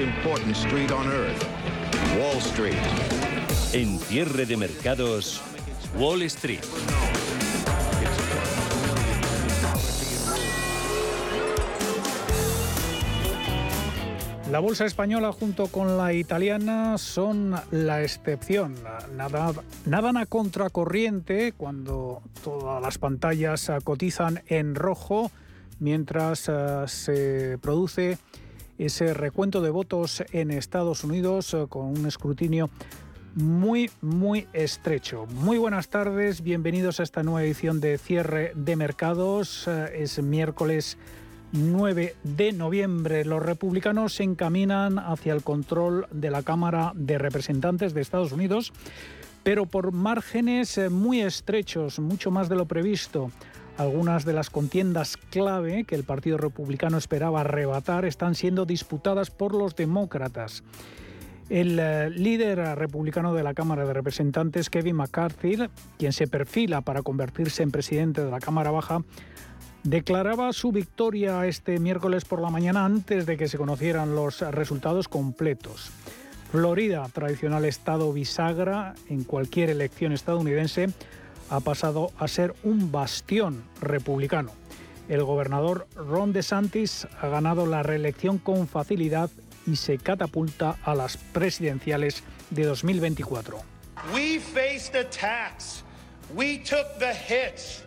Important street on earth, Wall Street. En cierre de mercados, Wall Street. La bolsa española junto con la italiana son la excepción. Nada, nadan a contracorriente cuando todas las pantallas cotizan en rojo mientras eh, se produce ese recuento de votos en Estados Unidos eh, con un escrutinio muy, muy estrecho. Muy buenas tardes, bienvenidos a esta nueva edición de cierre de mercados. Eh, es miércoles 9 de noviembre. Los republicanos se encaminan hacia el control de la Cámara de Representantes de Estados Unidos, pero por márgenes eh, muy estrechos, mucho más de lo previsto. Algunas de las contiendas clave que el Partido Republicano esperaba arrebatar están siendo disputadas por los demócratas. El eh, líder republicano de la Cámara de Representantes, Kevin McCarthy, quien se perfila para convertirse en presidente de la Cámara Baja, declaraba su victoria este miércoles por la mañana antes de que se conocieran los resultados completos. Florida, tradicional estado bisagra en cualquier elección estadounidense, ha pasado a ser un bastión republicano. El gobernador Ron DeSantis ha ganado la reelección con facilidad y se catapulta a las presidenciales de 2024. We faced attacks. We took the hits.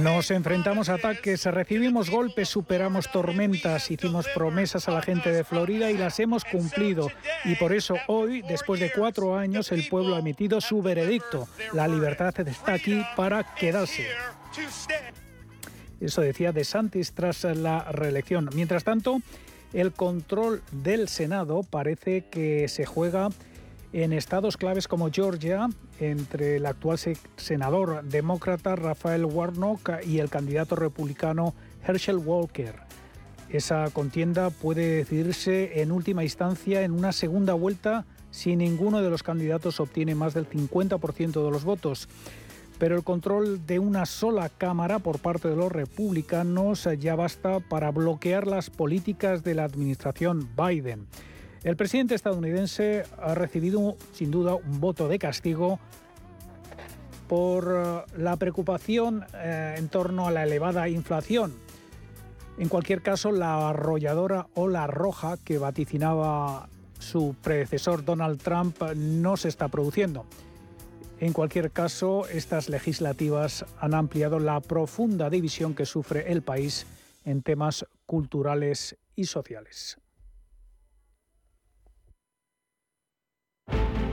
Nos enfrentamos a ataques, recibimos golpes, superamos tormentas, hicimos promesas a la gente de Florida y las hemos cumplido. Y por eso hoy, después de cuatro años, el pueblo ha emitido su veredicto. La libertad está aquí para quedarse. Eso decía De Santis tras la reelección. Mientras tanto, el control del Senado parece que se juega en estados claves como Georgia, entre el actual senador demócrata Rafael Warnock y el candidato republicano Herschel Walker. Esa contienda puede decidirse en última instancia en una segunda vuelta si ninguno de los candidatos obtiene más del 50% de los votos. Pero el control de una sola Cámara por parte de los republicanos ya basta para bloquear las políticas de la administración Biden. El presidente estadounidense ha recibido sin duda un voto de castigo por eh, la preocupación eh, en torno a la elevada inflación. En cualquier caso, la arrolladora ola roja que vaticinaba su predecesor Donald Trump no se está produciendo. En cualquier caso, estas legislativas han ampliado la profunda división que sufre el país en temas culturales y sociales.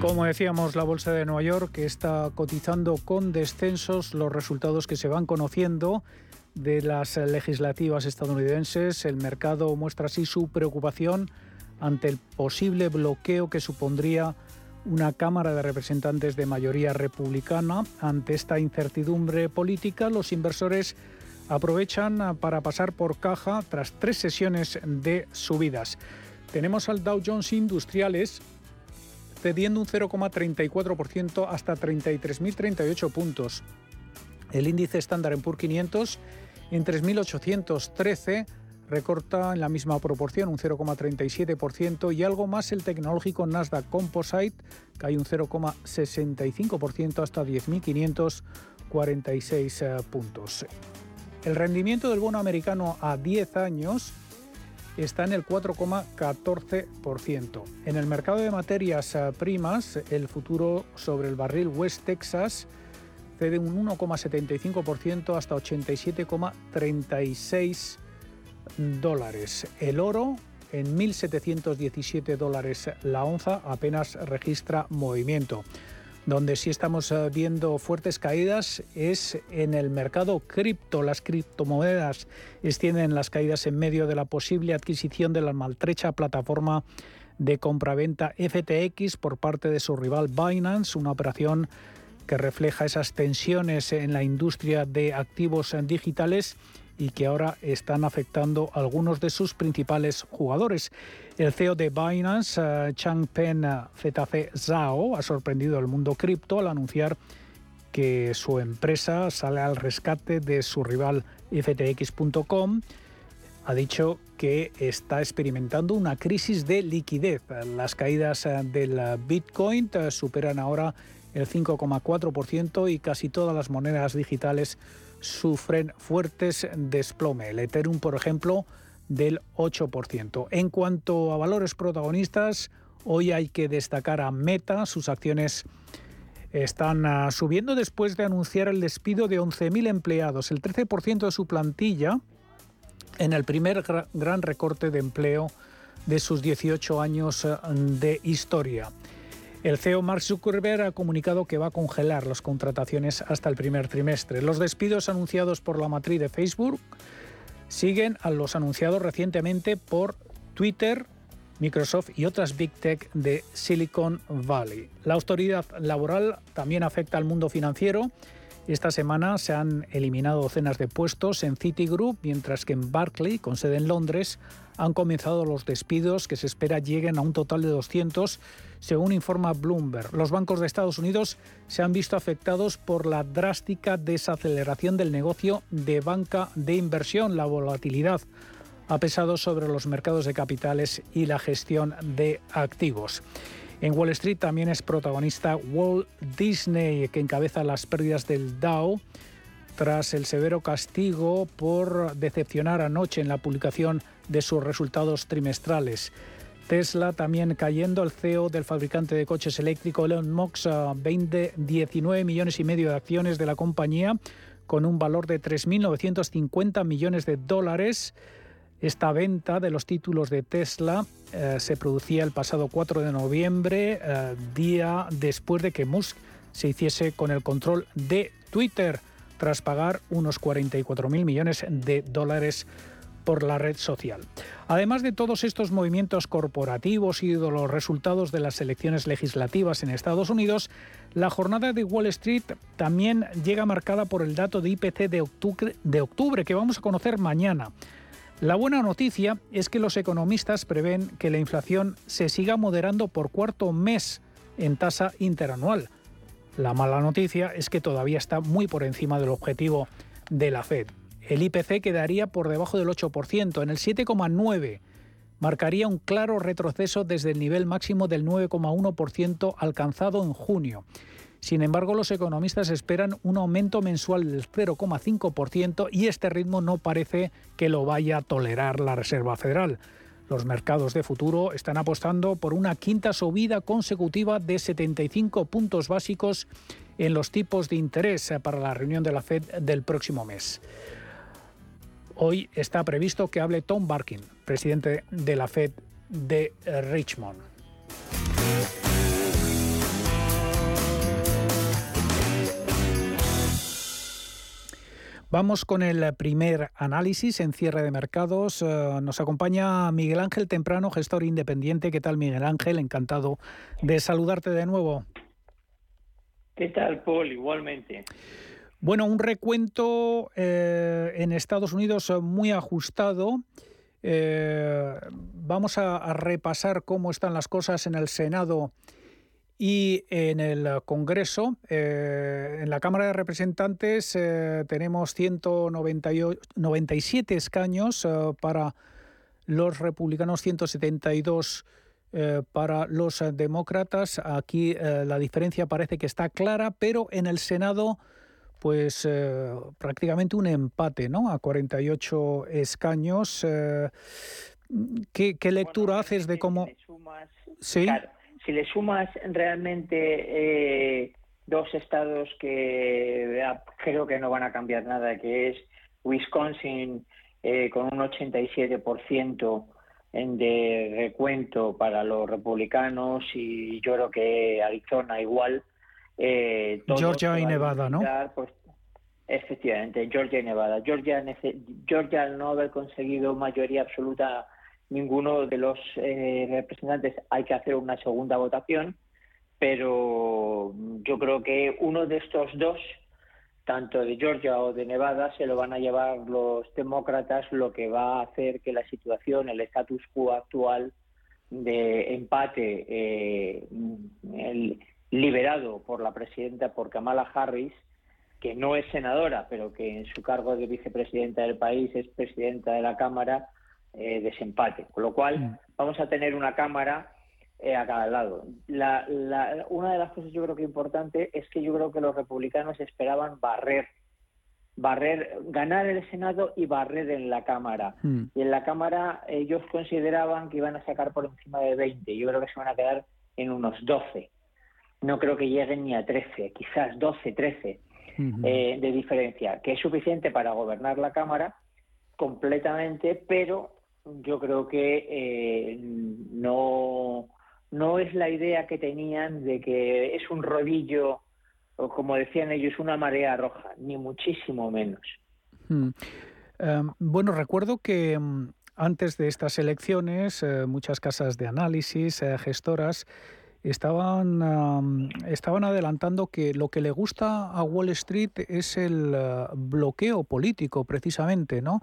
Como decíamos, la Bolsa de Nueva York está cotizando con descensos los resultados que se van conociendo de las legislativas estadounidenses. El mercado muestra así su preocupación ante el posible bloqueo que supondría una Cámara de Representantes de mayoría republicana. Ante esta incertidumbre política, los inversores aprovechan para pasar por caja tras tres sesiones de subidas. Tenemos al Dow Jones Industriales cediendo un 0,34% hasta 33.038 puntos. El índice estándar en PUR 500 en 3.813 recorta en la misma proporción un 0,37% y algo más el tecnológico Nasdaq Composite cae un 0,65% hasta 10.546 eh, puntos. El rendimiento del bono americano a 10 años está en el 4,14%. En el mercado de materias eh, primas, el futuro sobre el barril West Texas cede un 1,75% hasta 87,36 dólares. El oro en 1.717 dólares la onza apenas registra movimiento. Donde sí estamos eh, viendo fuertes caídas es en el mercado cripto. Las criptomonedas extienden las caídas en medio de la posible adquisición de la maltrecha plataforma de compraventa FTX por parte de su rival Binance, una operación que refleja esas tensiones en la industria de activos digitales y que ahora están afectando a algunos de sus principales jugadores. El CEO de Binance, uh, Changpeng ZC Zhao, ha sorprendido al mundo cripto al anunciar que su empresa sale al rescate de su rival FTX.com. Ha dicho que está experimentando una crisis de liquidez. Las caídas uh, del Bitcoin uh, superan ahora el 5,4% y casi todas las monedas digitales sufren fuertes desplome. El Ethereum, por ejemplo, del 8%. En cuanto a valores protagonistas, hoy hay que destacar a Meta. Sus acciones están ah, subiendo después de anunciar el despido de 11.000 empleados, el 13% de su plantilla, en el primer gran recorte de empleo de sus 18 años ah, de historia. El CEO Mark Zuckerberg ha comunicado que va a congelar las contrataciones hasta el primer trimestre. Los despidos anunciados por la matriz de Facebook siguen a los anunciados recientemente por Twitter, Microsoft y otras Big Tech de Silicon Valley. La autoridad laboral también afecta al mundo financiero. Esta semana se han eliminado docenas de puestos en Citigroup, mientras que en Barclay, con sede en Londres, han comenzado los despidos que se espera lleguen a un total de 200 según informa Bloomberg. Los bancos de Estados Unidos se han visto afectados por la drástica desaceleración del negocio de banca de inversión. La volatilidad ha pesado sobre los mercados de capitales y la gestión de activos. En Wall Street también es protagonista Walt Disney, que encabeza las pérdidas del Dow tras el severo castigo por decepcionar anoche en la publicación de sus resultados trimestrales. Tesla también cayendo. El CEO del fabricante de coches eléctricos, Elon Musk, vende 19 millones y medio de acciones de la compañía con un valor de 3.950 millones de dólares. Esta venta de los títulos de Tesla eh, se producía el pasado 4 de noviembre, eh, día después de que Musk se hiciese con el control de Twitter, tras pagar unos 44.000 millones de dólares por la red social. Además de todos estos movimientos corporativos y de los resultados de las elecciones legislativas en Estados Unidos, la jornada de Wall Street también llega marcada por el dato de IPC de octubre, de octubre que vamos a conocer mañana. La buena noticia es que los economistas prevén que la inflación se siga moderando por cuarto mes en tasa interanual. La mala noticia es que todavía está muy por encima del objetivo de la Fed. El IPC quedaría por debajo del 8%, en el 7,9%. Marcaría un claro retroceso desde el nivel máximo del 9,1% alcanzado en junio. Sin embargo, los economistas esperan un aumento mensual del 0,5% y este ritmo no parece que lo vaya a tolerar la Reserva Federal. Los mercados de futuro están apostando por una quinta subida consecutiva de 75 puntos básicos en los tipos de interés para la reunión de la Fed del próximo mes. Hoy está previsto que hable Tom Barkin, presidente de la Fed de Richmond. Vamos con el primer análisis en cierre de mercados. Eh, nos acompaña Miguel Ángel Temprano, gestor independiente. ¿Qué tal, Miguel Ángel? Encantado de saludarte de nuevo. ¿Qué tal, Paul? Igualmente. Bueno, un recuento eh, en Estados Unidos muy ajustado. Eh, vamos a, repasar cómo están las cosas en el Senado y en el Congreso, eh, en la Cámara de Representantes eh, tenemos 197 escaños eh, para los republicanos, 172 para los demócratas. Aquí la diferencia parece que está clara, pero en el Senado, pues prácticamente un empate, ¿no? A 48 escaños. ¿qué, lectura haces de cómo... sí si le sumas realmente eh, dos estados que ah, creo que no van a cambiar nada, que es Wisconsin eh, con un 87% de recuento para los republicanos y yo creo que Arizona igual. Eh, Georgia y Nevada, ¿no? Pues, efectivamente, Georgia y Nevada. Georgia, Georgia al no haber conseguido mayoría absoluta ninguno de los eh, representantes hay que hacer una segunda votación, pero yo creo que uno de estos dos, tanto de Georgia o de Nevada, se lo van a llevar los demócratas, lo que va a hacer que la situación, el status quo actual de empate eh, liberado por la presidenta, por Kamala Harris, que no es senadora, pero que en su cargo de vicepresidenta del país es presidenta de la Cámara, eh, desempate. Con lo cual, mm. vamos a tener una cámara eh, a cada lado. una de las cosas yo creo que importante es que yo creo que los republicanos esperaban barrer, barrer, ganar el Senado y barrer en la Cámara. Mm. Y en la Cámara ellos consideraban que iban a sacar por encima de 20. Yo creo que se van a quedar en unos 12. No creo que lleguen ni a 13, quizás 12, 13 eh, de diferencia, que es suficiente para gobernar la Cámara completamente, pero yo creo que eh, no, no es la idea que tenían de que es un rodillo, o como decían ellos, una marea roja, ni muchísimo menos. Em, bueno, recuerdo que em, antes de estas elecciones, eh, muchas casas de análisis, gestoras, estaban, estaban adelantando que lo que le gusta a Wall Street es el bloqueo político, precisamente, ¿no?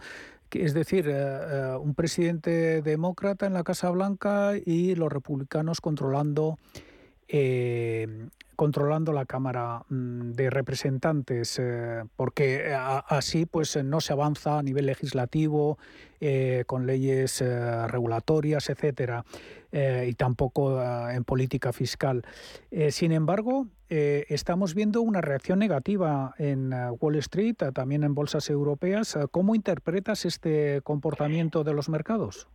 es decir, eh, eh, un presidente demócrata en la Casa Blanca y los republicanos controlando eh, controlando la Cámara mm, de Representantes, eh, porque eh, así pues no se avanza a nivel legislativo con leyes regulatorias, etcétera, y tampoco en política fiscal. sin embargo, estamos viendo una reacción negativa en Wall Street, también en bolsas europeas. ¿Cómo interpretas este comportamiento de los mercados?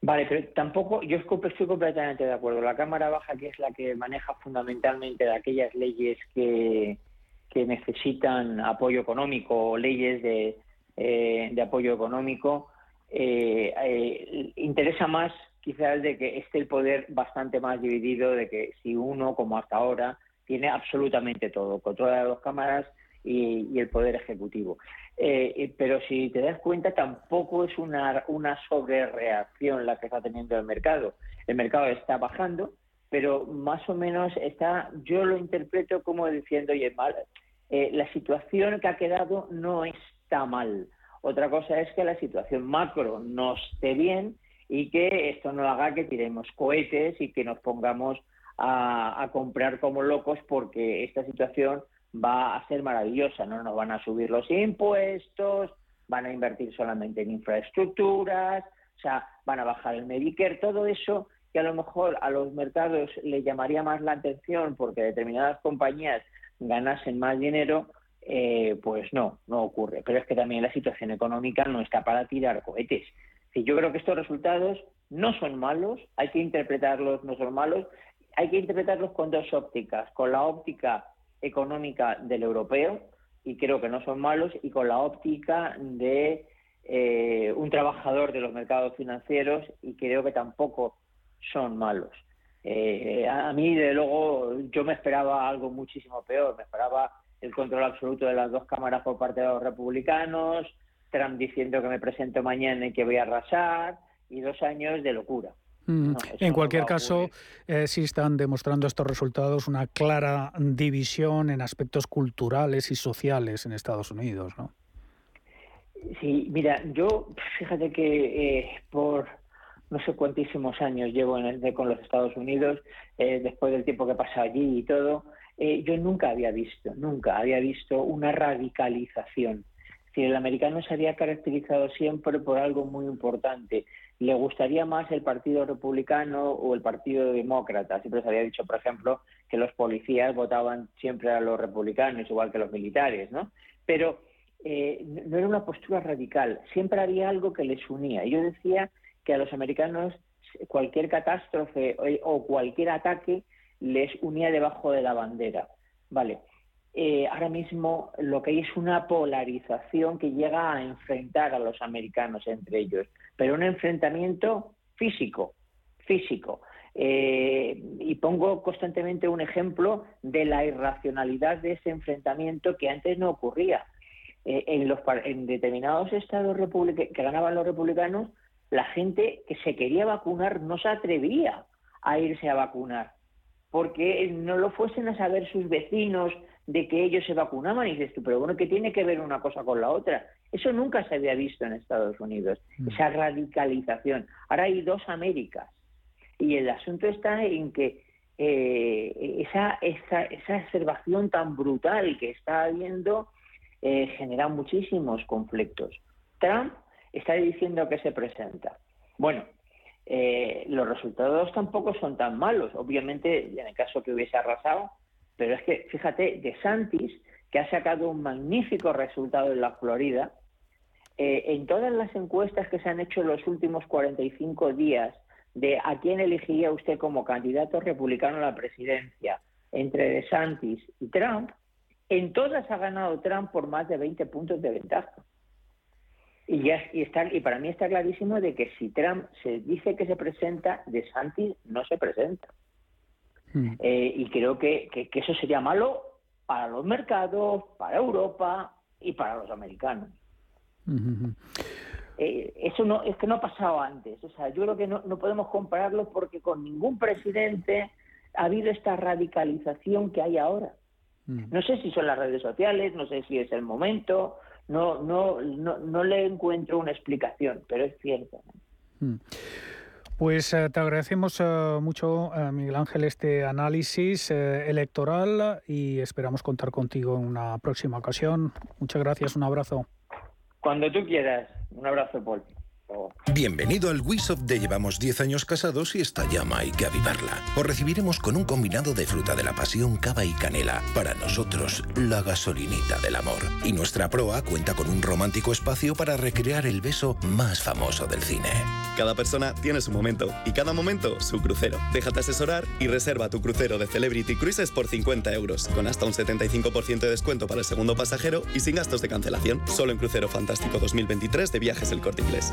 Vale, pero tampoco, yo estoy completamente de acuerdo. La Cámara Baja, que es la que maneja fundamentalmente aquellas leyes que, que necesitan apoyo económico o leyes de, eh, de apoyo económico, eh, eh, interesa más quizás de que esté el poder bastante más dividido, de que si uno, como hasta ahora, tiene absolutamente todo, controla las dos cámaras y, el poder ejecutivo. Eh, pero si te das cuenta, tampoco es una, una sobrereacción la que está teniendo el mercado. El mercado está bajando, pero más o menos está, yo lo interpreto como diciendo, oye, mal, eh, la situación que ha quedado no está mal. Otra cosa es que la situación macro no esté bien y que esto no haga que tiremos cohetes y que nos pongamos a comprar como locos porque esta situación va a ser maravillosa, no nos van a subir los impuestos, van a invertir solamente en infraestructuras, o sea, van a bajar el Medicare, todo eso que a lo mejor a los mercados le llamaría más la atención porque determinadas compañías ganasen más dinero, eh, pues no, no ocurre. Pero es que también la situación económica no está para tirar cohetes. Y yo creo que estos resultados no son malos, hay que interpretarlos, no son malos, hay que interpretarlos con dos ópticas, con la óptica económica del europeo, y creo que no son malos, y con la óptica de eh, un trabajador de los mercados financieros, y creo que tampoco son malos. Eh, a mí, de luego, yo me esperaba algo muchísimo peor, me esperaba el control absoluto de las dos cámaras por parte de los republicanos, Trump diciendo que me presento mañana y que voy a arrasar, y dos años de locura. Mm. en cualquier caso, eh, sí están demostrando estos resultados una clara división en aspectos culturales y sociales en Estados Unidos, ¿no? Sí, mira, yo fíjate que eh, por no sé cuántísimos años llevo en con los Estados Unidos, eh, después del tiempo que he pasado allí y todo, eh, yo nunca había visto, nunca había visto una radicalización. Si el americano se había caracterizado siempre por algo muy importante. Le gustaría más el Partido Republicano o el Partido Demócrata. Siempre se había dicho, por ejemplo, que los policías votaban siempre a los republicanos, igual que los militares, ¿no? Pero eh, no era una postura radical. Siempre había algo que les unía. Yo decía que a los americanos cualquier catástrofe o cualquier ataque les unía debajo de la bandera. Vale. Eh, ahora mismo lo que hay es una polarización que llega a enfrentar a los americanos entre ellos, pero un enfrentamiento físico, físico. Eh, y pongo constantemente un ejemplo de la irracionalidad de ese enfrentamiento que antes no ocurría. Eh, en, los, en determinados estados que ganaban los republicanos, la gente que se quería vacunar no se atrevía a irse a vacunar porque no lo fuesen a saber sus vecinos de que ellos se vacunaban y dices tú, pero bueno, ¿qué tiene que ver una cosa con la otra? Eso nunca se había visto en Estados Unidos, mm. esa radicalización. Ahora hay dos Américas y el asunto está en que eh, esa, esa, esa observación tan brutal que está habiendo eh, genera muchísimos conflictos. Trump está diciendo que se presenta. Bueno, eh, los resultados tampoco son tan malos. Obviamente, en el caso que hubiese arrasado, pero es que, fíjate, de Santis, que ha sacado un magnífico resultado en la Florida, eh, en todas las encuestas que se han hecho en los últimos 45 días de a quién elegiría usted como candidato republicano a la presidencia entre DeSantis y Trump, en todas ha ganado Trump por más de 20 puntos de ventaja. Y, ya, y, está, y para mí está clarísimo de que si Trump se dice que se presenta, De Santis no se presenta. Hmm. Eh, y creo que, eso sería malo para los mercados, para Europa y para los americanos. Eh, eso no es que no ha pasado antes. O sea, yo creo que no, no podemos compararlo porque con ningún presidente ha habido esta radicalización que hay ahora. Hmm. No sé si son las redes sociales, no sé si es el momento, no, no, no, no le encuentro una explicación, pero es cierto. Hmm. Pues eh, te agradecemos eh, mucho, eh, Miguel Ángel, este análisis electoral y esperamos contar contigo en una próxima ocasión. Muchas gracias, un abrazo. Cuando tú quieras, un abrazo, Paul. Bienvenido al Wisop de Llevamos 10 años casados y esta llama hay que avivarla. Os recibiremos con un combinado de fruta de la pasión, cava y canela. Para nosotros, la gasolinita del amor. Y nuestra proa cuenta con un romántico espacio para recrear el beso más famoso del cine. Cada persona tiene su momento y cada momento su crucero. Déjate asesorar y reserva tu crucero de Celebrity Cruises por 50 euros, con hasta un 75% de descuento para el segundo pasajero y sin gastos de cancelación. Solo en Crucero Fantástico 2023 de Viajes El Corte Inglés.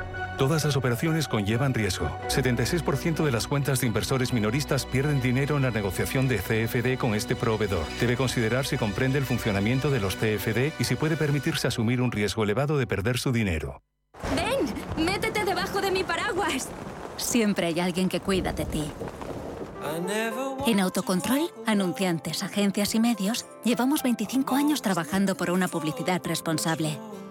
Todas las operaciones conllevan riesgo. 76% de las cuentas de inversores minoristas pierden dinero en la negociación de CFD con este proveedor. Debe considerar si comprende el funcionamiento de los CFD y si puede permitirse asumir un riesgo elevado de perder su dinero. ¡Ven! ¡Métete debajo de mi paraguas! Siempre hay alguien que cuida de ti. En Autocontrol, anunciantes, agencias y medios, llevamos 25 años trabajando por una publicidad responsable.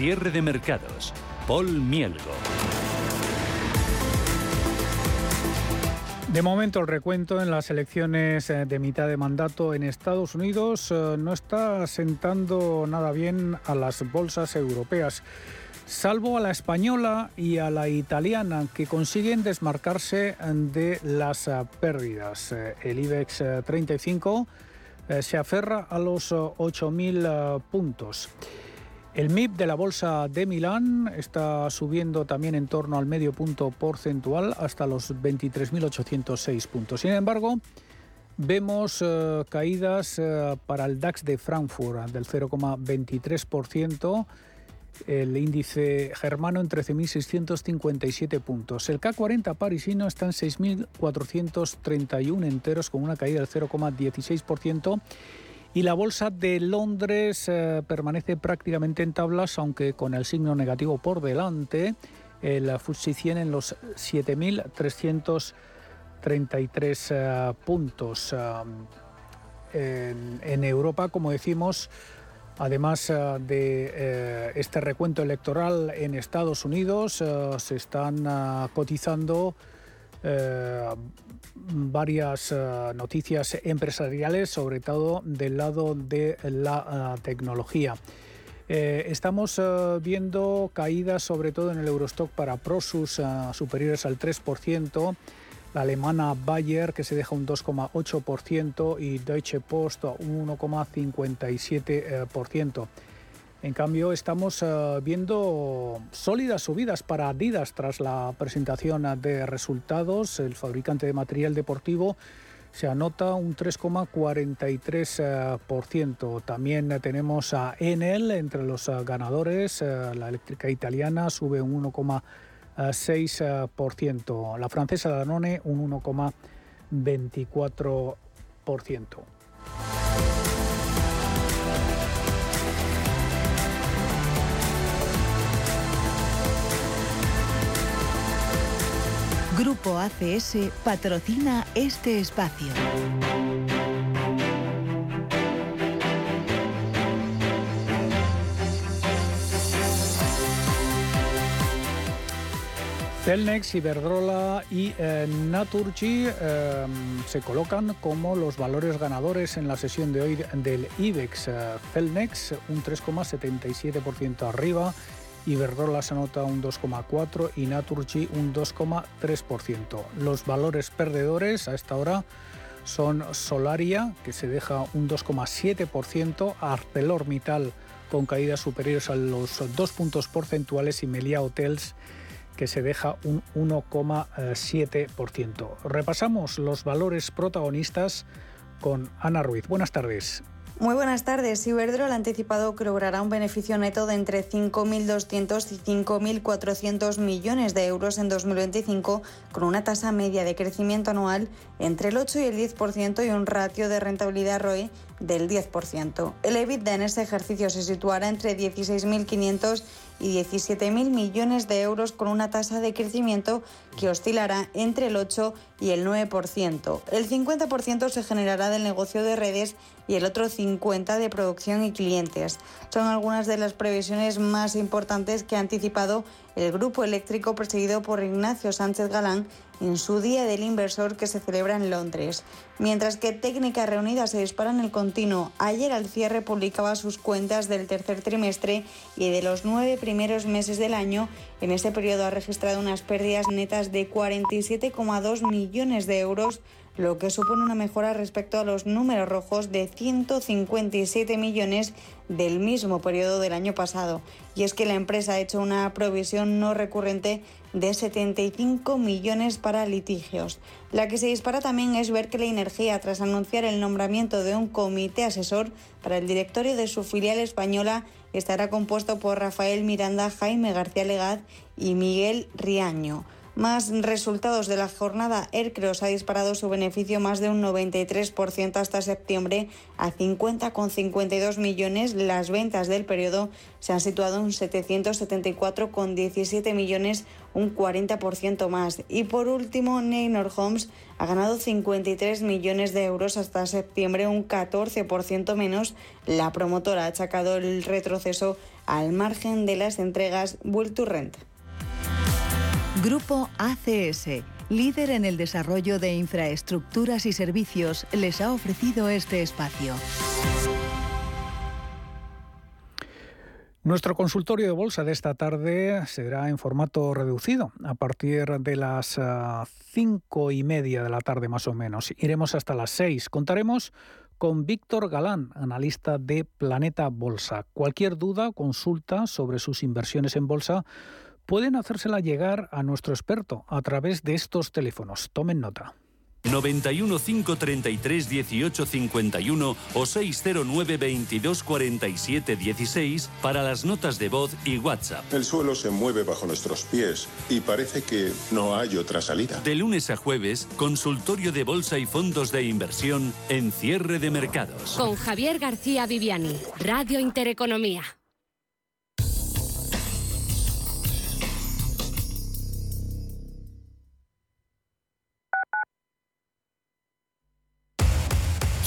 Cierre de mercados Paul Mielgo. De momento el recuento en las elecciones eh, de mitad de mandato en Estados Unidos eh, no está sentando nada bien a las bolsas europeas, salvo a la española y a la italiana, que consiguen desmarcarse de las eh, pérdidas. El IBEX 35 se aferra a los 8.000 puntos. El MIP de la Bolsa de Milán está subiendo también en torno al medio punto porcentual hasta los 23.806 puntos. Sin embargo, vemos eh, caídas eh, para el DAX de Frankfurt del 0,23%, el índice germano en 13.657 puntos. El K40 parisino está en 6.431 enteros con una caída del 0,16% y la bolsa de Londres eh, permanece prácticamente en tablas, aunque con el signo negativo por delante. El FTSE 100 en los 7.333 eh, puntos. Eh, en, Europa, como decimos, además de este recuento electoral en Estados Unidos, se están cotizando eh, varias eh, noticias empresariales, sobre todo del lado de la eh, tecnología. estamos viendo caídas sobre todo en el Eurostock para Prosus superiores al 3%, la alemana Bayer que se deja un 2,8% y Deutsche Post un 1,57%. En cambio, estamos eh, viendo sólidas subidas para Adidas tras la presentación de resultados. El fabricante de material deportivo se anota un 3,43%. También tenemos a Enel entre los eh, ganadores. Eh, la eléctrica italiana sube un 1,6%. La francesa Danone un 1,24%. Grupo ACS patrocina este espacio. Celnex, Iberdrola y eh, Naturgy eh, se colocan como los valores ganadores en la sesión de hoy del IBEX. Eh, Celnex un 3,77% arriba, Iberdrola se anota un 2,4% y Naturgy un 2,3%. Los valores perdedores a esta hora son Solaria, que se deja un 2,7%, ArcelorMittal con caídas superiores a los 2 puntos porcentuales y Melia Hotels que se deja un 1,7%. Repasamos los valores protagonistas con Ana Ruiz. Buenas tardes. Muy buenas tardes. Iberdrola ha anticipado que logrará un beneficio neto de entre 5.200 y 5.400 millones de euros en 2025, con una tasa media de crecimiento anual entre el 8 y el 10% y un ratio de rentabilidad ROE del 10%. El EBITDA en este ejercicio se situará entre 16.500 y 17.000 millones de euros con una tasa de crecimiento que oscilará entre el 8 y el 9%. El 50% se generará del negocio de redes y el otro 50% de producción y clientes. Son algunas de las previsiones más importantes que ha anticipado el grupo eléctrico presidido por Ignacio Sánchez Galán en su Día del Inversor que se celebra en Londres. Mientras que Técnicas Reunidas se dispara en el continuo, ayer al cierre publicaba sus cuentas del tercer trimestre y de los nueve primeros meses del año. En este periodo ha registrado unas pérdidas netas de 47,2 millones de euros lo que supone una mejora respecto a los números rojos de 157 millones del mismo periodo del año pasado. Y es que la empresa ha hecho una provisión no recurrente de 75 millones para litigios. La que se dispara también es la Energía, tras anunciar el nombramiento de un comité asesor para el directorio de su filial española, estará compuesto por Rafael Miranda, Jaime García Legaz y Miguel Riaño. Más resultados de la jornada. Aircross ha disparado su beneficio más de un 93% hasta septiembre a 50,52 millones. Las ventas del periodo se han situado en 774,17 millones, un 40% más. Y por último, Neynor Homes ha ganado 53 millones de euros hasta septiembre, un 14% menos. La promotora ha achacado el retroceso al margen de las entregas Build to Rent. Grupo ACS, líder en el desarrollo de infraestructuras y servicios, les ha ofrecido este espacio. Nuestro consultorio de bolsa de esta tarde será en formato reducido, a partir de las ah, cinco y media de la tarde más o menos. Iremos hasta las seis. Contaremos con Víctor Galán, analista de Planeta Bolsa. Cualquier duda consulta sobre sus inversiones en bolsa pueden hacérsela llegar a nuestro experto a través de estos teléfonos. Tomen nota. 91 533 18 51 o 609 22 47 16 para las notas de voz y WhatsApp. El suelo se mueve bajo nuestros pies y parece que no hay otra salida. De lunes a jueves, consultorio de bolsa y fondos de inversión en cierre de mercados. Con Javier García Viviani, Radio Intereconomía.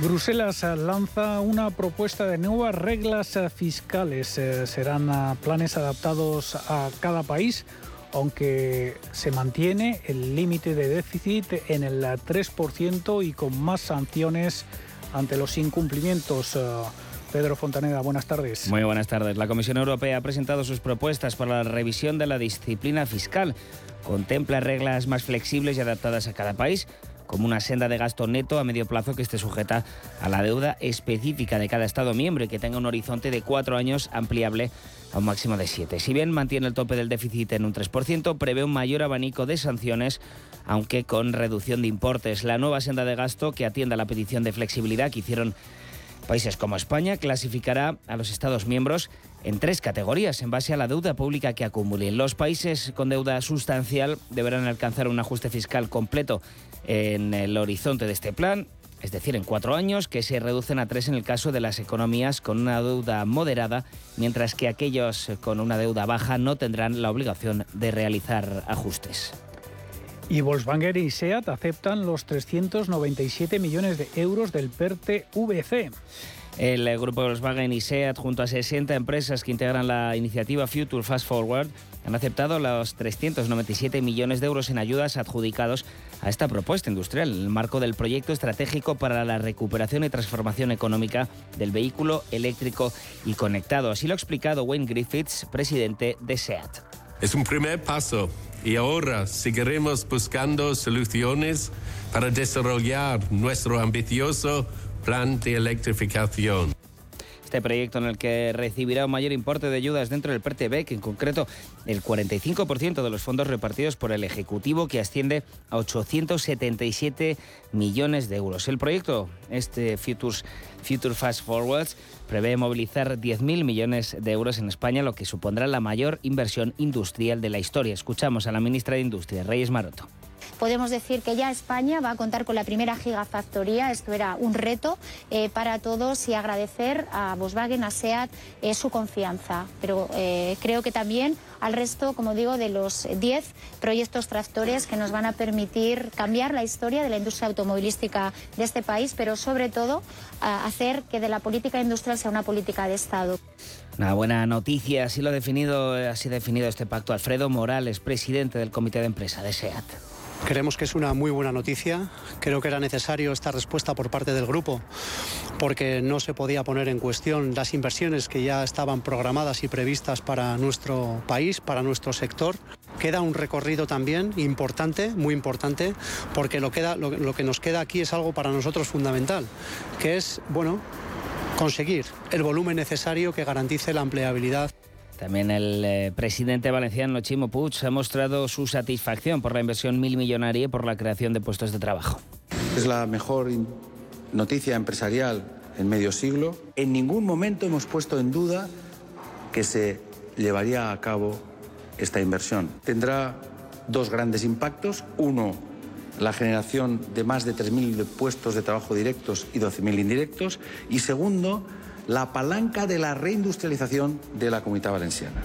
Bruselas lanza una propuesta de nuevas reglas fiscales. Eh, serán ah, planes adaptados a cada país, aunque se mantiene el límite de déficit en el 3% y con más sanciones ante los incumplimientos. Ah, Pedro Fontaneda, buenas tardes. Muy buenas tardes. La Comisión Europea ha presentado sus propuestas para la revisión de la disciplina fiscal. Contempla reglas más flexibles y adaptadas a cada país como una senda de gasto neto a medio plazo que esté sujeta a la deuda específica de cada Estado miembro y que tenga un horizonte de cuatro años ampliable a un máximo de siete. Si bien mantiene el tope del déficit en un 3%, prevé un mayor abanico de sanciones, aunque con reducción de importes. La nueva senda de gasto que atienda la petición de flexibilidad que hicieron Países como España clasificará a los Estados miembros en tres categorías en base a la deuda pública que acumulen. Los países con deuda sustancial deberán alcanzar un ajuste fiscal completo en el horizonte de este plan, es decir, en cuatro años, que se reducen a tres en el caso de las economías con una deuda moderada, mientras que aquellos con una deuda baja no tendrán la obligación de realizar ajustes. Y Volkswagen y SEAT aceptan los 397 millones de euros del PERTE VC. El grupo Volkswagen y SEAT, junto a 60 empresas que integran la iniciativa Future Fast Forward, han aceptado los 397 millones de euros en ayudas adjudicados a esta propuesta industrial en el marco del proyecto estratégico para la recuperación y transformación económica del vehículo eléctrico y conectado. Así lo ha explicado Wayne Griffiths, presidente de SEAT. Es un primer paso y ahora seguiremos buscando soluciones para desarrollar nuestro ambicioso plan de electrificación. Este proyecto en el que recibirá un mayor importe de ayudas dentro del PRTB, en concreto el 45% de los fondos repartidos por el Ejecutivo, que asciende a 877 millones de euros. El proyecto, este Futures, Future Fast Forwards, prevé movilizar 10.000 millones de euros en España, lo que supondrá la mayor inversión industrial de la historia. Escuchamos a la ministra de Industria, Reyes Maroto podemos decir que ya España va a contar con la primera gigafactoría. Esto era un reto eh, para todos y agradecer a Volkswagen, a SEAT, eh, su confianza. Pero eh, creo que también al resto, como digo, de los 10 proyectos tractores que nos van a permitir cambiar la historia de la industria automovilística de este país, pero sobre todo hacer que de la política industrial sea una política de Estado. Una buena noticia, así lo ha definido, así ha definido este pacto Alfredo Morales, presidente del Comité de Empresa de SEAT. Creemos que es una muy buena noticia. Creo que era necesario esta respuesta por parte del grupo porque no se podía poner en cuestión las inversiones que ya estaban programadas y previstas para nuestro país, para nuestro sector. Queda un recorrido también importante, muy importante, porque lo, que nos queda aquí es algo para nosotros fundamental, que es, bueno, conseguir el volumen necesario que garantice la empleabilidad. También el eh, presidente valenciano Chimo Puig ha mostrado su satisfacción por la inversión mil millonaria y por la creación de puestos de trabajo. Es la mejor noticia empresarial en medio siglo. En ningún momento hemos puesto en duda que se llevaría a cabo esta inversión. Tendrá dos grandes impactos. Uno, la generación de más de 3.000 puestos de trabajo directos y 12.000 indirectos. Y segundo, la palanca de la reindustrialización de la comunidad valenciana.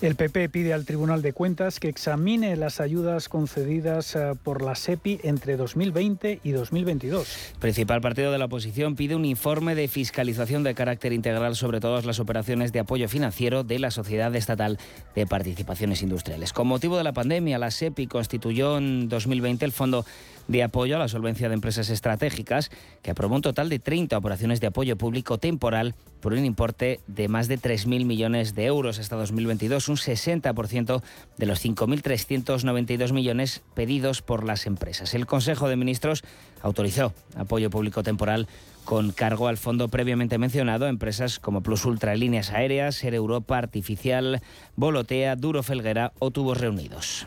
El PP pide al Tribunal de Cuentas que examine las ayudas concedidas eh, por la SEPI entre 2020 y 2022. El principal partido de la oposición pide un informe de fiscalización de carácter integral sobre todas las operaciones de apoyo financiero de la Sociedad Estatal de Participaciones Industriales. Con motivo de la pandemia, la SEPI constituyó en 2020 el Fondo de apoyo a la solvencia de empresas estratégicas, que aprobó un total de 30 operaciones de apoyo público temporal por un importe de más de 3.000 millones de euros hasta 2022, un 60% de los 5.392 millones pedidos por las empresas. El Consejo de Ministros autorizó apoyo público temporal con cargo al fondo previamente mencionado empresas como Plus Ultra Líneas Aéreas, Air Europa, Artificial, Volotea, Duro Felguera o Tubos Reunidos.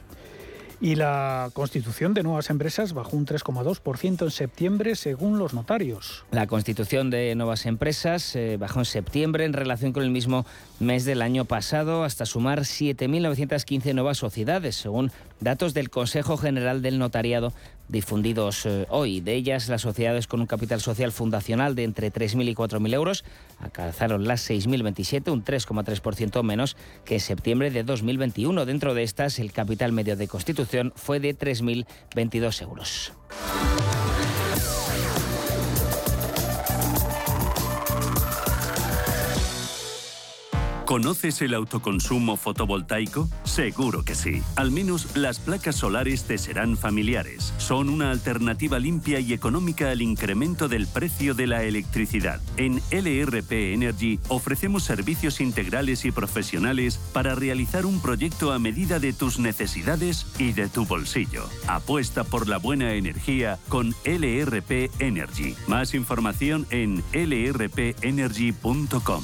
Y la constitución de nuevas empresas bajó un 3,2% en septiembre según los notarios. La constitución de nuevas empresas eh, bajó en septiembre en relación con el mismo mes del año pasado hasta sumar 7.915 nuevas sociedades, según datos del Consejo General del Notariado difundidos eh, hoy. De ellas, las sociedades con un capital social fundacional de entre 3.000 y 4.000 euros alcanzaron las 6.027, un 3,3% menos que en septiembre de 2021. Dentro de estas, el capital medio de constitución fue de 3.022 euros. ¿Conoces el autoconsumo fotovoltaico? Seguro que sí. Al menos las placas solares te serán familiares. Son una alternativa limpia y económica al incremento del precio de la electricidad. En LRP Energy ofrecemos servicios integrales y profesionales para realizar un proyecto a medida de tus necesidades y de tu bolsillo. Apuesta por la buena energía con LRP Energy. Más información en lrpenergy.com.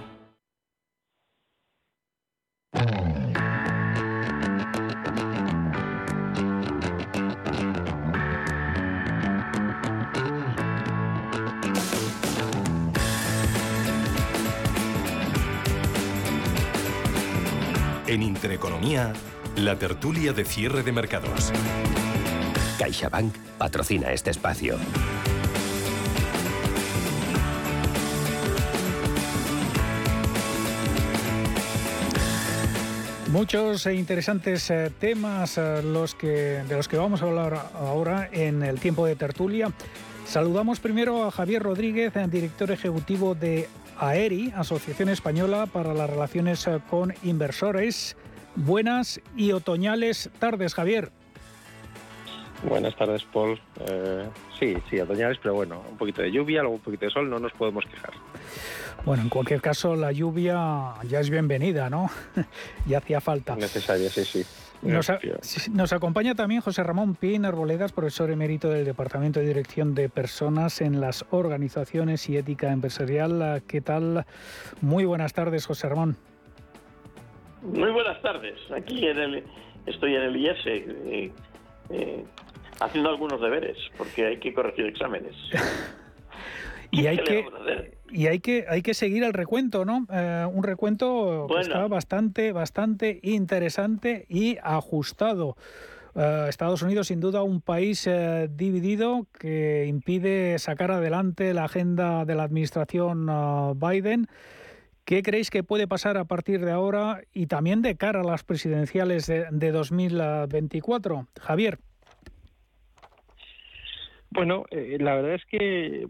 En Intereconomía, la tertulia de cierre de mercados. CaixaBank patrocina este espacio. Muchos e interesantes eh, temas eh, los que, de los que vamos a hablar ahora en el tiempo de tertulia. Saludamos primero a Javier Rodríguez, director ejecutivo de AERI, Asociación Española para las Relaciones eh, con Inversores. Buenas y otoñales tardes, Javier. Buenas tardes, Paul. sí, sí, otoñales, pero bueno, un poquito de lluvia, luego un poquito de sol, no nos podemos quejar. Bueno, en cualquier caso, la lluvia ya es bienvenida, ¿no? ya hacía falta. Necesaria, sí, sí. Nos, acompaña también José Ramón Pin Arboledas, profesor emérito del Departamento de Dirección de Personas en las Organizaciones y Ética Empresarial. ¿Qué tal? Muy buenas tardes, José Ramón. Muy buenas tardes. Aquí en el, estoy en el IES eh, eh, haciendo algunos deberes, porque hay que corregir exámenes. y hay que y hay que hay que seguir el recuento, ¿no? Eh, un recuento que está bastante bastante interesante y ajustado. Eh, Estados Unidos, sin duda, un país eh, dividido que impide sacar adelante la agenda de la administración Biden. ¿Qué creéis que puede pasar a partir de ahora y también de cara a las presidenciales de, de 2024? Javier. Bueno, eh, la verdad es que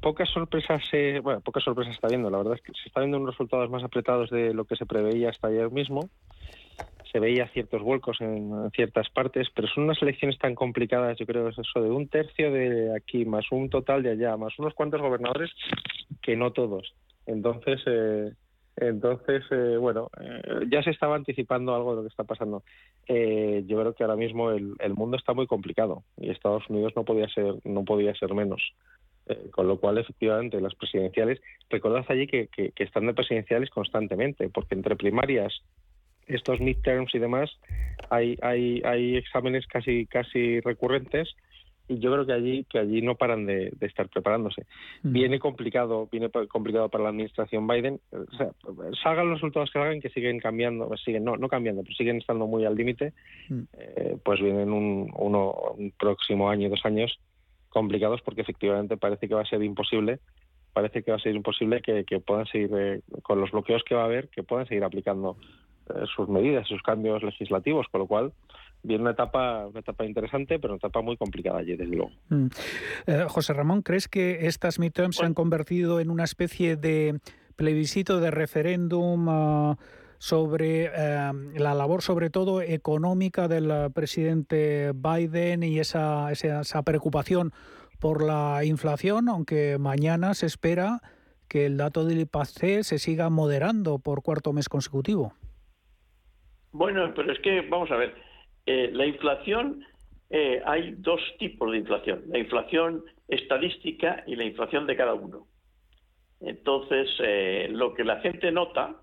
pocas sorpresas, se, bueno, está viendo. La verdad es que se está viendo unos resultados más apretados de lo que se preveía hasta ayer mismo. Se veía ciertos vuelcos en, ciertas partes, pero son unas elecciones tan complicadas. Yo creo es eso de un tercio de aquí más un total de allá, más unos cuantos gobernadores que no todos. Entonces, eh, entonces, eh, bueno, eh, ya se estaba anticipando algo de lo que está pasando. Eh, yo creo que ahora mismo el, mundo está muy complicado y Estados Unidos no podía ser, no podía ser menos. Con lo cual, efectivamente, las presidenciales, recordad allí que, que, que, están de presidenciales constantemente, porque entre primarias, estos midterms y demás, hay, hay, hay exámenes casi, casi recurrentes y yo creo que allí que allí no paran de, estar preparándose. Viene complicado, viene complicado para la administración Biden. O sea, salgan los resultados que hagan, que siguen cambiando, siguen no no cambiando, pero siguen estando muy al límite. Eh, pues vienen un, uno, un próximo año, dos años complicados, porque efectivamente parece que va a ser imposible. Parece que va a ser imposible que, puedan seguir eh, con los bloqueos que va a haber, que puedan seguir aplicando eh, sus medidas, sus cambios legislativos, con lo cual viene una etapa, una etapa interesante, pero una etapa muy complicada allí, desde luego. Mm. Eh, José Ramón, ¿crees que estas midterms se han convertido en una especie de plebiscito de referéndum ah, sobre eh, la labor, sobre todo económica del presidente Biden y esa, esa, preocupación por la inflación, aunque mañana se espera que el dato del IPC se siga moderando por cuarto mes consecutivo? Bueno, pero es que, vamos a ver, eh, la inflación eh, hay dos tipos de inflación, la inflación estadística y la inflación de cada uno. Entonces, eh, lo que la gente nota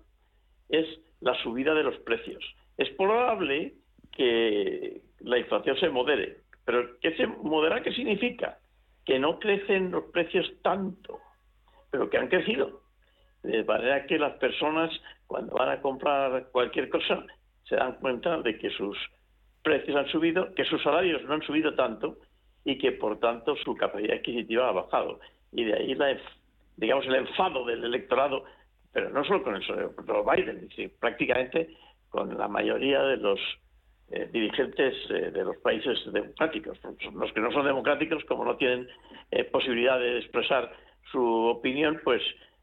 es la subida de los precios. Es probable que la inflación se modere, pero ¿qué se modera? ¿Qué significa? Que no crecen los precios tanto, pero que han crecido. De manera que las personas, cuando van a comprar cualquier cosa, se dan cuenta de que sus precios han subido, que sus salarios no han subido tanto y que por tanto su capacidad adquisitiva ha bajado. Y de ahí la, digamos el enfado del electorado, pero no solo con el señor Biden, sino prácticamente con la mayoría de los eh, dirigentes eh, de los países democráticos. Los que no son democráticos, como no tienen eh, posibilidad de expresar su opinión, pues,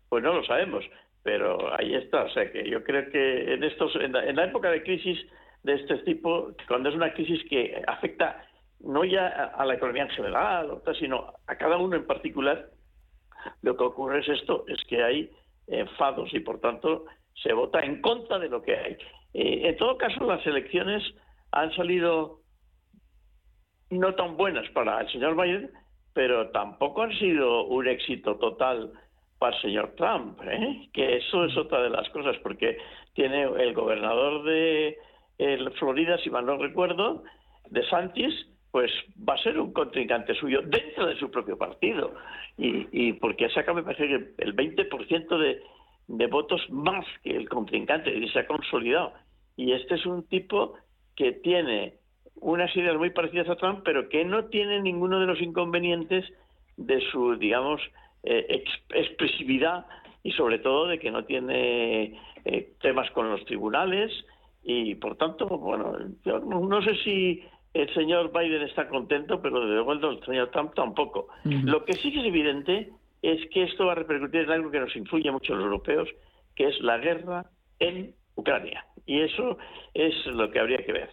pues no lo sabemos. Pero ahí está. O sea que yo creo que en estos, en la época de crisis de este tipo, cuando es una crisis que afecta no ya a la economía en general, sino a cada uno en particular, lo que ocurre es esto, es que hay enfados y por tanto se vota en contra de lo que hay. Eh, en todo caso, las elecciones han salido no tan buenas para el señor Biden, pero tampoco han sido un éxito total para el señor Trump, ¿eh? que eso es otra de las cosas, porque tiene el gobernador de Florida, si mal no recuerdo, de Santis, pues va a ser un contrincante suyo dentro de su propio partido. Y, y porque saca, me parece que el 20% de, de votos más que el contrincante y se ha consolidado. Y este es un tipo que tiene unas ideas muy parecidas a Trump, pero que no tiene ninguno de los inconvenientes de su, digamos, eh, expresividad y sobre todo de que no tiene eh, temas con los tribunales y por tanto, bueno, yo no sé si el señor Biden está contento, pero de vuelta el señor Trump tampoco. Lo que sí que es evidente es que esto va a repercutir en algo que nos influye mucho a los europeos, que es la guerra en Ucrania. Y eso es lo que habría que ver.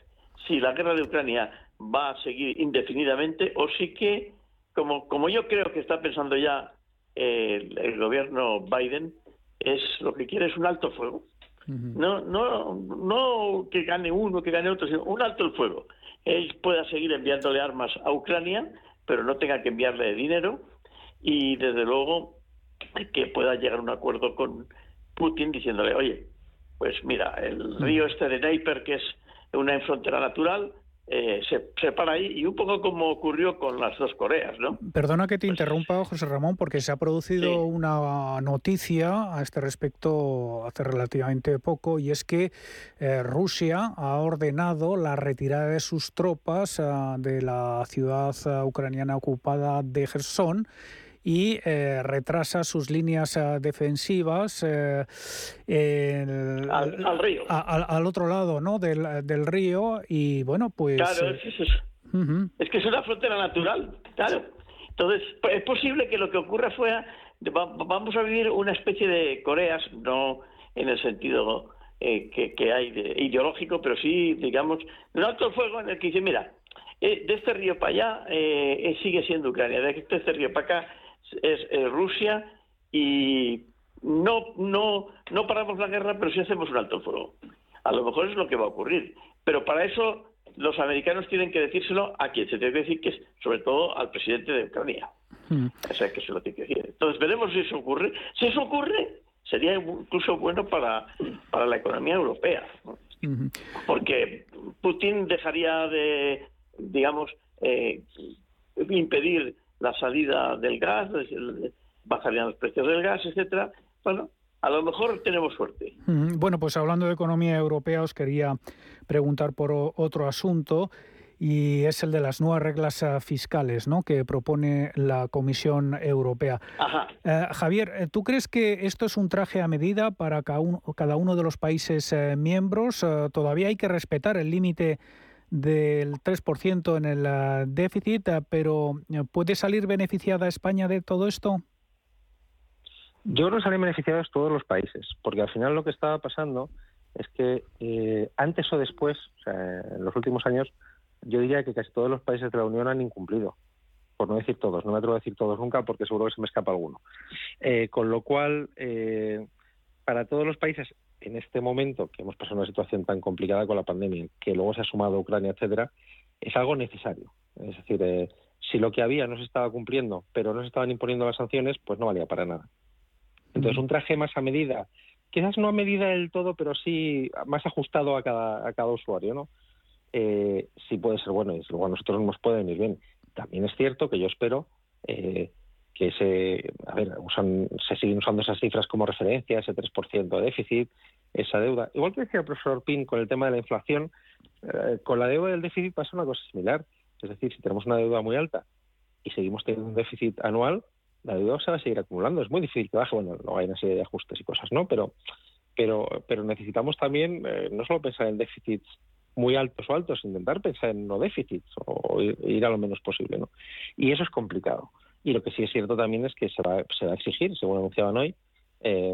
Si la guerra de Ucrania va a seguir indefinidamente o si que, como, como yo creo que está pensando ya el, el gobierno Biden, es lo que quiere es un alto fuego. No, no, no que gane uno, que gane otro, sino un alto el fuego él pueda seguir enviándole armas a Ucrania, pero no tenga que enviarle dinero. Y desde luego que pueda llegar a un acuerdo con Putin diciéndole, oye, pues mira, el río este de Dnieper, que es una frontera natural, eh, se separa ahí y un poco como ocurrió con las dos Coreas, ¿no? Perdona que te interrumpa, José Ramón, porque se ha producido una noticia a este respecto hace relativamente poco y es que eh, Rusia ha ordenado la retirada de sus tropas ah, de la ciudad ah, ucraniana ocupada de Gerson y eh, retrasa sus líneas eh, defensivas eh, al, río. al otro lado ¿no? del, del, río y bueno, pues... Claro, es, es, que es una frontera natural, claro. Entonces, es posible que lo que ocurra fuera, vamos a vivir una especie de Coreas, no en el sentido que, que, hay de, ideológico, pero sí, digamos, un alto fuego en el que dice, mira, de este río para allá sigue siendo Ucrania, de este río para acá es Rusia y no, no, no paramos la guerra, pero sí hacemos un alto fuego. A lo mejor es lo que va a ocurrir. Pero para eso los americanos tienen que decírselo a quien se tiene que decir, que es sobre todo al presidente de Ucrania. Hmm. O sea, que se lo tiene que decir. Entonces veremos si eso ocurre. Si eso ocurre, sería incluso bueno para, para la economía europea. Porque Putin dejaría de, digamos, eh, impedir la salida del gas, bajarían los precios del gas, etcétera. Bueno, a lo mejor tenemos suerte. Bueno, pues hablando de economía europea, os quería preguntar por otro asunto y es el de las nuevas reglas eh, fiscales ¿no? que propone la Comisión Europea. Eh, Javier, eh, ¿tú crees que esto es un traje a medida para cada uno de los países miembros? ¿Todavía hay que respetar el límite del 3% en el ah, déficit, ah, pero eh, ¿puede salir beneficiada España de todo esto? Yo creo que salen beneficiados todos los países, porque al final lo que estaba pasando es que eh, antes o después, o sea, en los últimos años, yo diría que casi todos los países de la Unión han incumplido, por no decir todos, no me atrevo a decir todos nunca porque seguro que se me escapa alguno. Eh, con lo cual, para todos los países, en este momento que hemos pasado una situación tan complicada con la pandemia, que luego se ha sumado Ucrania, etcétera, es algo necesario. Es decir, eh, si lo que había no se estaba cumpliendo, pero no se estaban imponiendo las sanciones, pues no valía para nada. Entonces, un traje más a medida, quizás no a medida del todo, pero sí más ajustado a cada, a cada usuario, ¿no? Eh, sí puede ser bueno y luego a nosotros nos puede venir bien. También es cierto que yo espero eh, que se, a ver, usan, se siguen usando esas cifras como referencia, ese 3% de déficit, esa deuda. Igual que decía el profesor Pin con el tema de la inflación, eh, con la deuda del déficit pasa una cosa similar. Es decir, si tenemos una deuda muy alta y seguimos teniendo un déficit anual, la deuda se va a seguir acumulando. Es muy difícil que baje. Bueno, no hay una serie de ajustes y cosas, ¿no? Pero, pero, pero necesitamos también eh, no solo pensar en déficits muy altos o altos, intentar pensar en no déficits o ir a lo menos posible, ¿no? Y eso es complicado. Y lo que sí es cierto también es que se va, se va a exigir, según anunciaban hoy, eh,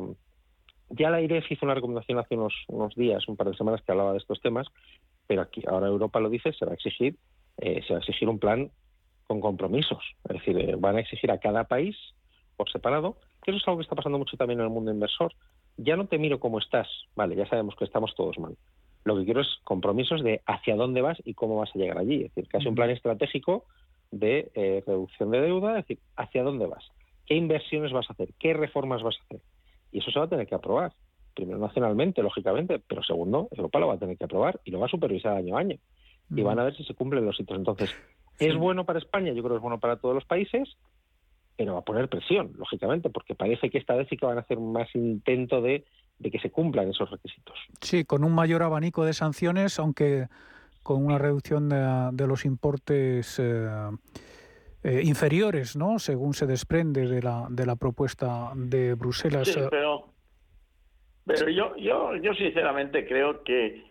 ya la IREF hizo una recomendación hace unos, unos días, un par de semanas, que hablaba de estos temas, pero aquí ahora Europa lo dice, se va a exigir, eh, se va a exigir un plan con compromisos. Es decir, eh, van a exigir a cada país por separado, que eso es algo que está pasando mucho también en el mundo inversor. Ya no te miro cómo estás, vale, ya sabemos que estamos todos mal. Lo que quiero es compromisos de hacia dónde vas y cómo vas a llegar allí. Es decir, casi un plan estratégico de eh, reducción de deuda, es decir, hacia dónde vas, qué inversiones vas a hacer, qué reformas vas a hacer. Y eso se va a tener que aprobar primero nacionalmente, lógicamente, pero segundo, Europa lo va a tener que aprobar y lo va a supervisar año a año. Y van a ver si se cumplen los hitos. Entonces, ¿es bueno para España? Yo creo que es bueno para todos los países, pero va a poner presión, lógicamente, porque parece que esta vez sí que van a hacer más intento de, que se cumplan esos requisitos. Sí, con un mayor abanico de sanciones, aunque con una reducción de, los importes eh, eh, inferiores, ¿no? Según se desprende de la, de la propuesta de Bruselas. Sí, pero pero yo, yo, yo sinceramente creo que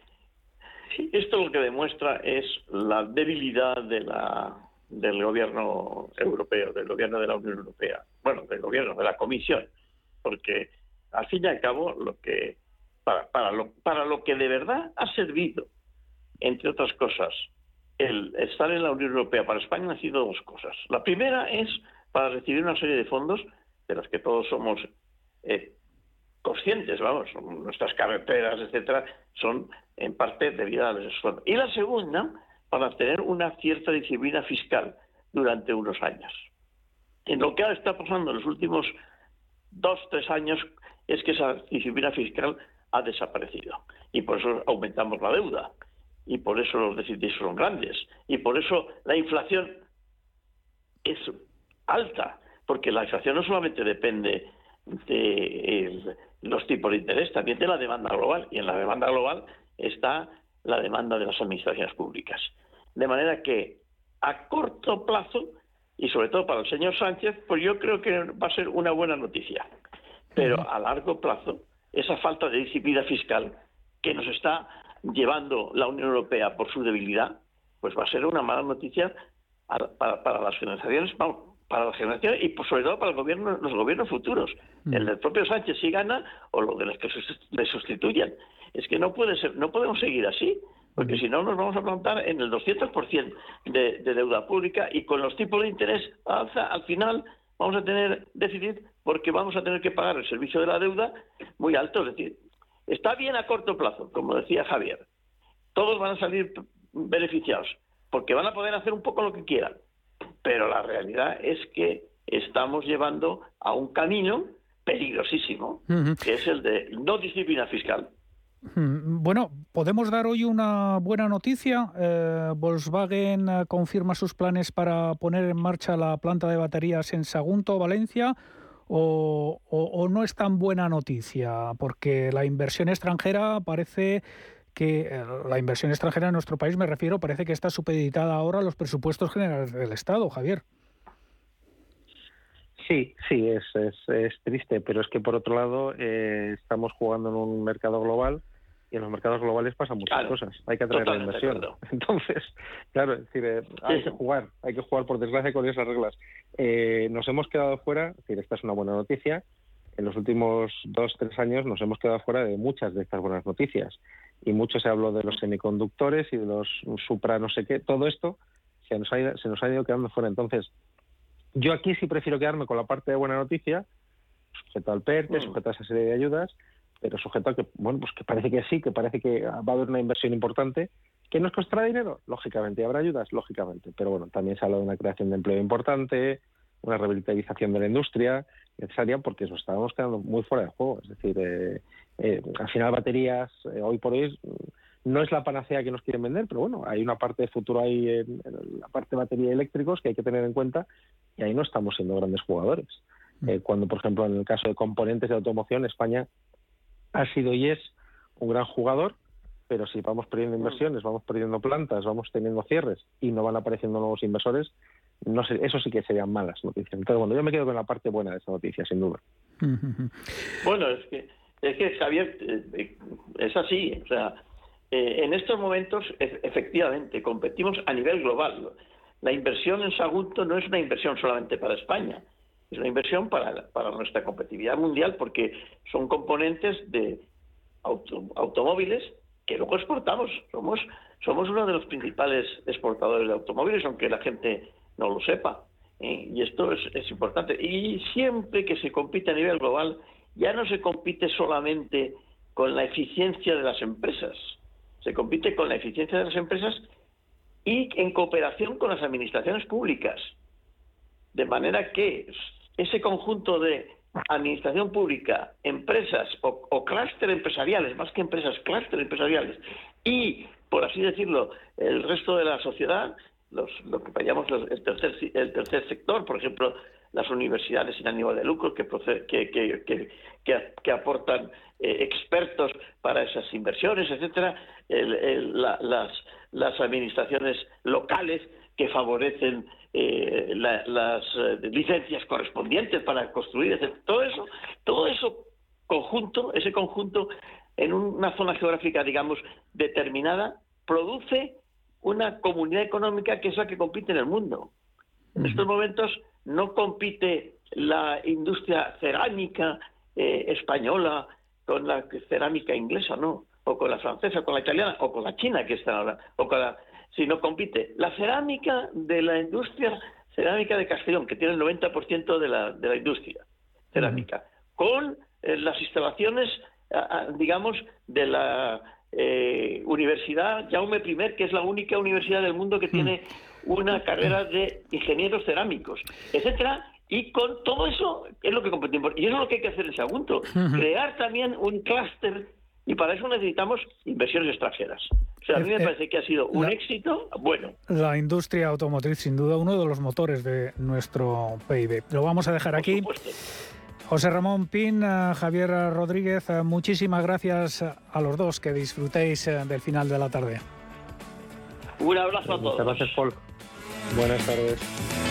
esto lo que demuestra es la debilidad de la, del gobierno europeo, del gobierno de la Unión Europea, bueno, del gobierno, de la Comisión, porque al fin y al cabo lo que para, para, lo, para lo que de verdad ha servido, entre otras cosas, el estar en la Unión Europea para España han sido dos cosas. La primera es para recibir una serie de fondos de los que todos somos eh, conscientes, vamos, nuestras carreteras, etcétera, son en parte debido a los esfuerzos. Y la segunda, para tener una cierta disciplina fiscal durante unos años. En lo que ahora está pasando en los últimos dos, tres años es que esa disciplina fiscal ha desaparecido. Y por eso aumentamos la deuda. Y por eso los déficits son grandes. Y por eso la inflación es alta. Porque la inflación no solamente depende de los tipos de interés, también de la demanda global. Y en la demanda global está la demanda de las administraciones públicas. De manera que a corto plazo, y sobre todo para el señor Sánchez, pues yo creo que va a ser una buena noticia. Pero a largo plazo, esa falta de disciplina fiscal que nos está llevando la Unión Europea por su debilidad, pues va a ser una mala noticia para, para las financiaciones, para la generación y pues, sobre todo para el gobierno, los gobiernos futuros. Mm. El del propio Sánchez si gana o lo de los que le sustituyan. Es que no puede ser, no podemos seguir así, porque si no nos vamos a plantar en el 200% de, de deuda pública y con los tipos de interés alza, al final vamos a tener déficit porque vamos a tener que pagar el servicio de la deuda muy alto. Es decir, está bien a corto plazo, como decía Javier. Todos van a salir beneficiados porque van a poder hacer un poco lo que quieran pero la realidad es que estamos llevando a un camino peligrosísimo, que es el de no disciplina fiscal. Bueno, podemos dar hoy una buena noticia. Eh, Volkswagen eh, confirma sus planes para poner en marcha la planta de baterías en Sagunto, Valencia. O, no es tan buena noticia, porque la inversión extranjera parece que eh, la inversión extranjera en nuestro país, me refiero, parece que está supeditada ahora a los presupuestos generales del Estado, Javier. Sí, sí, es, es, triste, pero es que por otro lado eh, estamos jugando en un mercado global y en los mercados globales pasan muchas cosas. Hay que atraer la inversión. Entonces, claro, es decir, eh, hay que jugar, hay que jugar por desgracia con esas reglas. nos hemos quedado fuera, es decir, esta es una buena noticia. En los últimos dos, tres años nos hemos quedado fuera de muchas de estas buenas noticias y mucho se habló de los semiconductores y de los supra no sé qué, todo esto se nos ha ido, se nos ha ido quedando fuera. Entonces, yo aquí sí prefiero quedarme con la parte de buena noticia, sujeto al PERTE, mm. sujeto a esa serie de ayudas, pero sujeto a que, bueno, pues que parece que sí, que parece que va a haber una inversión importante, que nos costará dinero, lógicamente, habrá ayudas, lógicamente, pero bueno, también se habla de una creación de empleo importante, una revitalización de la industria necesaria porque nos estábamos quedando muy fuera de juego, es decir, eh, eh, al final baterías eh, hoy por hoy no es la panacea que nos quieren vender, pero bueno, hay una parte de futuro ahí en, la parte de batería eléctricos que hay que tener en cuenta y ahí no estamos siendo grandes jugadores. Mm. cuando, por ejemplo, en el caso de componentes de automoción, España ha sido y es un gran jugador, pero si vamos perdiendo mm. inversiones, vamos perdiendo plantas, vamos teniendo cierres y no van apareciendo nuevos inversores, no sé, eso sí que serían malas noticias. Entonces, bueno, yo me quedo con la parte buena de esa noticia, sin duda. Bueno, es que, es que Javier, eh, es así. O sea, eh, en estos momentos, efectivamente, competimos a nivel global. La inversión en Sagunto no es una inversión solamente para España, es una inversión para, para nuestra competitividad mundial porque son componentes de automóviles que luego exportamos. Somos, somos uno de los principales exportadores de automóviles, aunque la gente no lo sepa. ¿eh? Y esto es, importante. Y siempre que se compite a nivel global, ya no se compite solamente con la eficiencia de las empresas, se compite con la eficiencia de las empresas y en cooperación con las administraciones públicas. De manera que ese conjunto de administración pública, empresas o, o clúster empresariales, más que empresas, clúster empresariales, y, por así decirlo, el resto de la sociedad, los, lo que llamamos el, tercer, el tercer sector, por ejemplo, las universidades sin ánimo de lucro que, que, que, aportan eh, expertos para esas inversiones, etcétera, las, las administraciones locales que favorecen eh, las eh, licencias correspondientes para construir, todo eso, todo eso conjunto, ese conjunto en una zona geográfica, digamos, determinada, produce una comunidad económica que es la que compite en el mundo. En estos momentos no compite la industria cerámica eh, española con la cerámica inglesa, no, o con la francesa, con la italiana, o con la china que está ahora, o con la, sino compite la cerámica de la industria cerámica de Castellón, que tiene el 90% de la, de la industria cerámica, con eh, las instalaciones, digamos, de la eh, Universidad Jaume I, que es la única universidad del mundo que hmm. tiene una carrera de ingenieros cerámicos, etcétera, y con todo eso es lo que competimos. Y eso es lo que hay que hacer en Sagunto, crear también un clúster y para eso necesitamos inversiones extranjeras. O sea, a mí me parece que ha sido un éxito bueno. La industria automotriz, sin duda, uno de los motores de nuestro PIB. Lo vamos a dejar aquí. José Ramón Pin, eh, Javier Rodríguez, eh, muchísimas gracias a los dos. Que disfrutéis eh, del final de la tarde. Un abrazo a todos. Muchas gracias, Paul. Buenas tardes.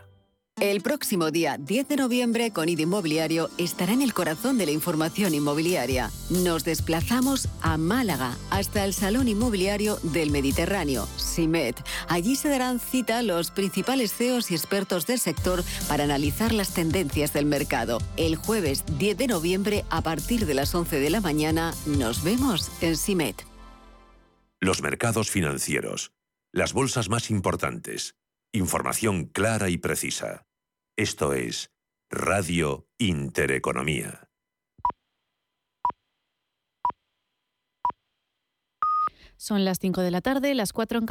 El próximo día 10 de noviembre, Conid Inmobiliario estará en el corazón de la información inmobiliaria. Nos desplazamos a Málaga, hasta el Salón Inmobiliario del Mediterráneo, SIMET. Allí se darán cita los principales CEOs y expertos del sector para analizar las tendencias del mercado. El jueves 10 de noviembre, a partir de las 11 de la mañana, nos vemos en SIMET. Los mercados financieros. Las bolsas más importantes. Información clara y precisa. Esto es Radio Intereconomía. Son las 5 de la tarde, las 4 en Canarias.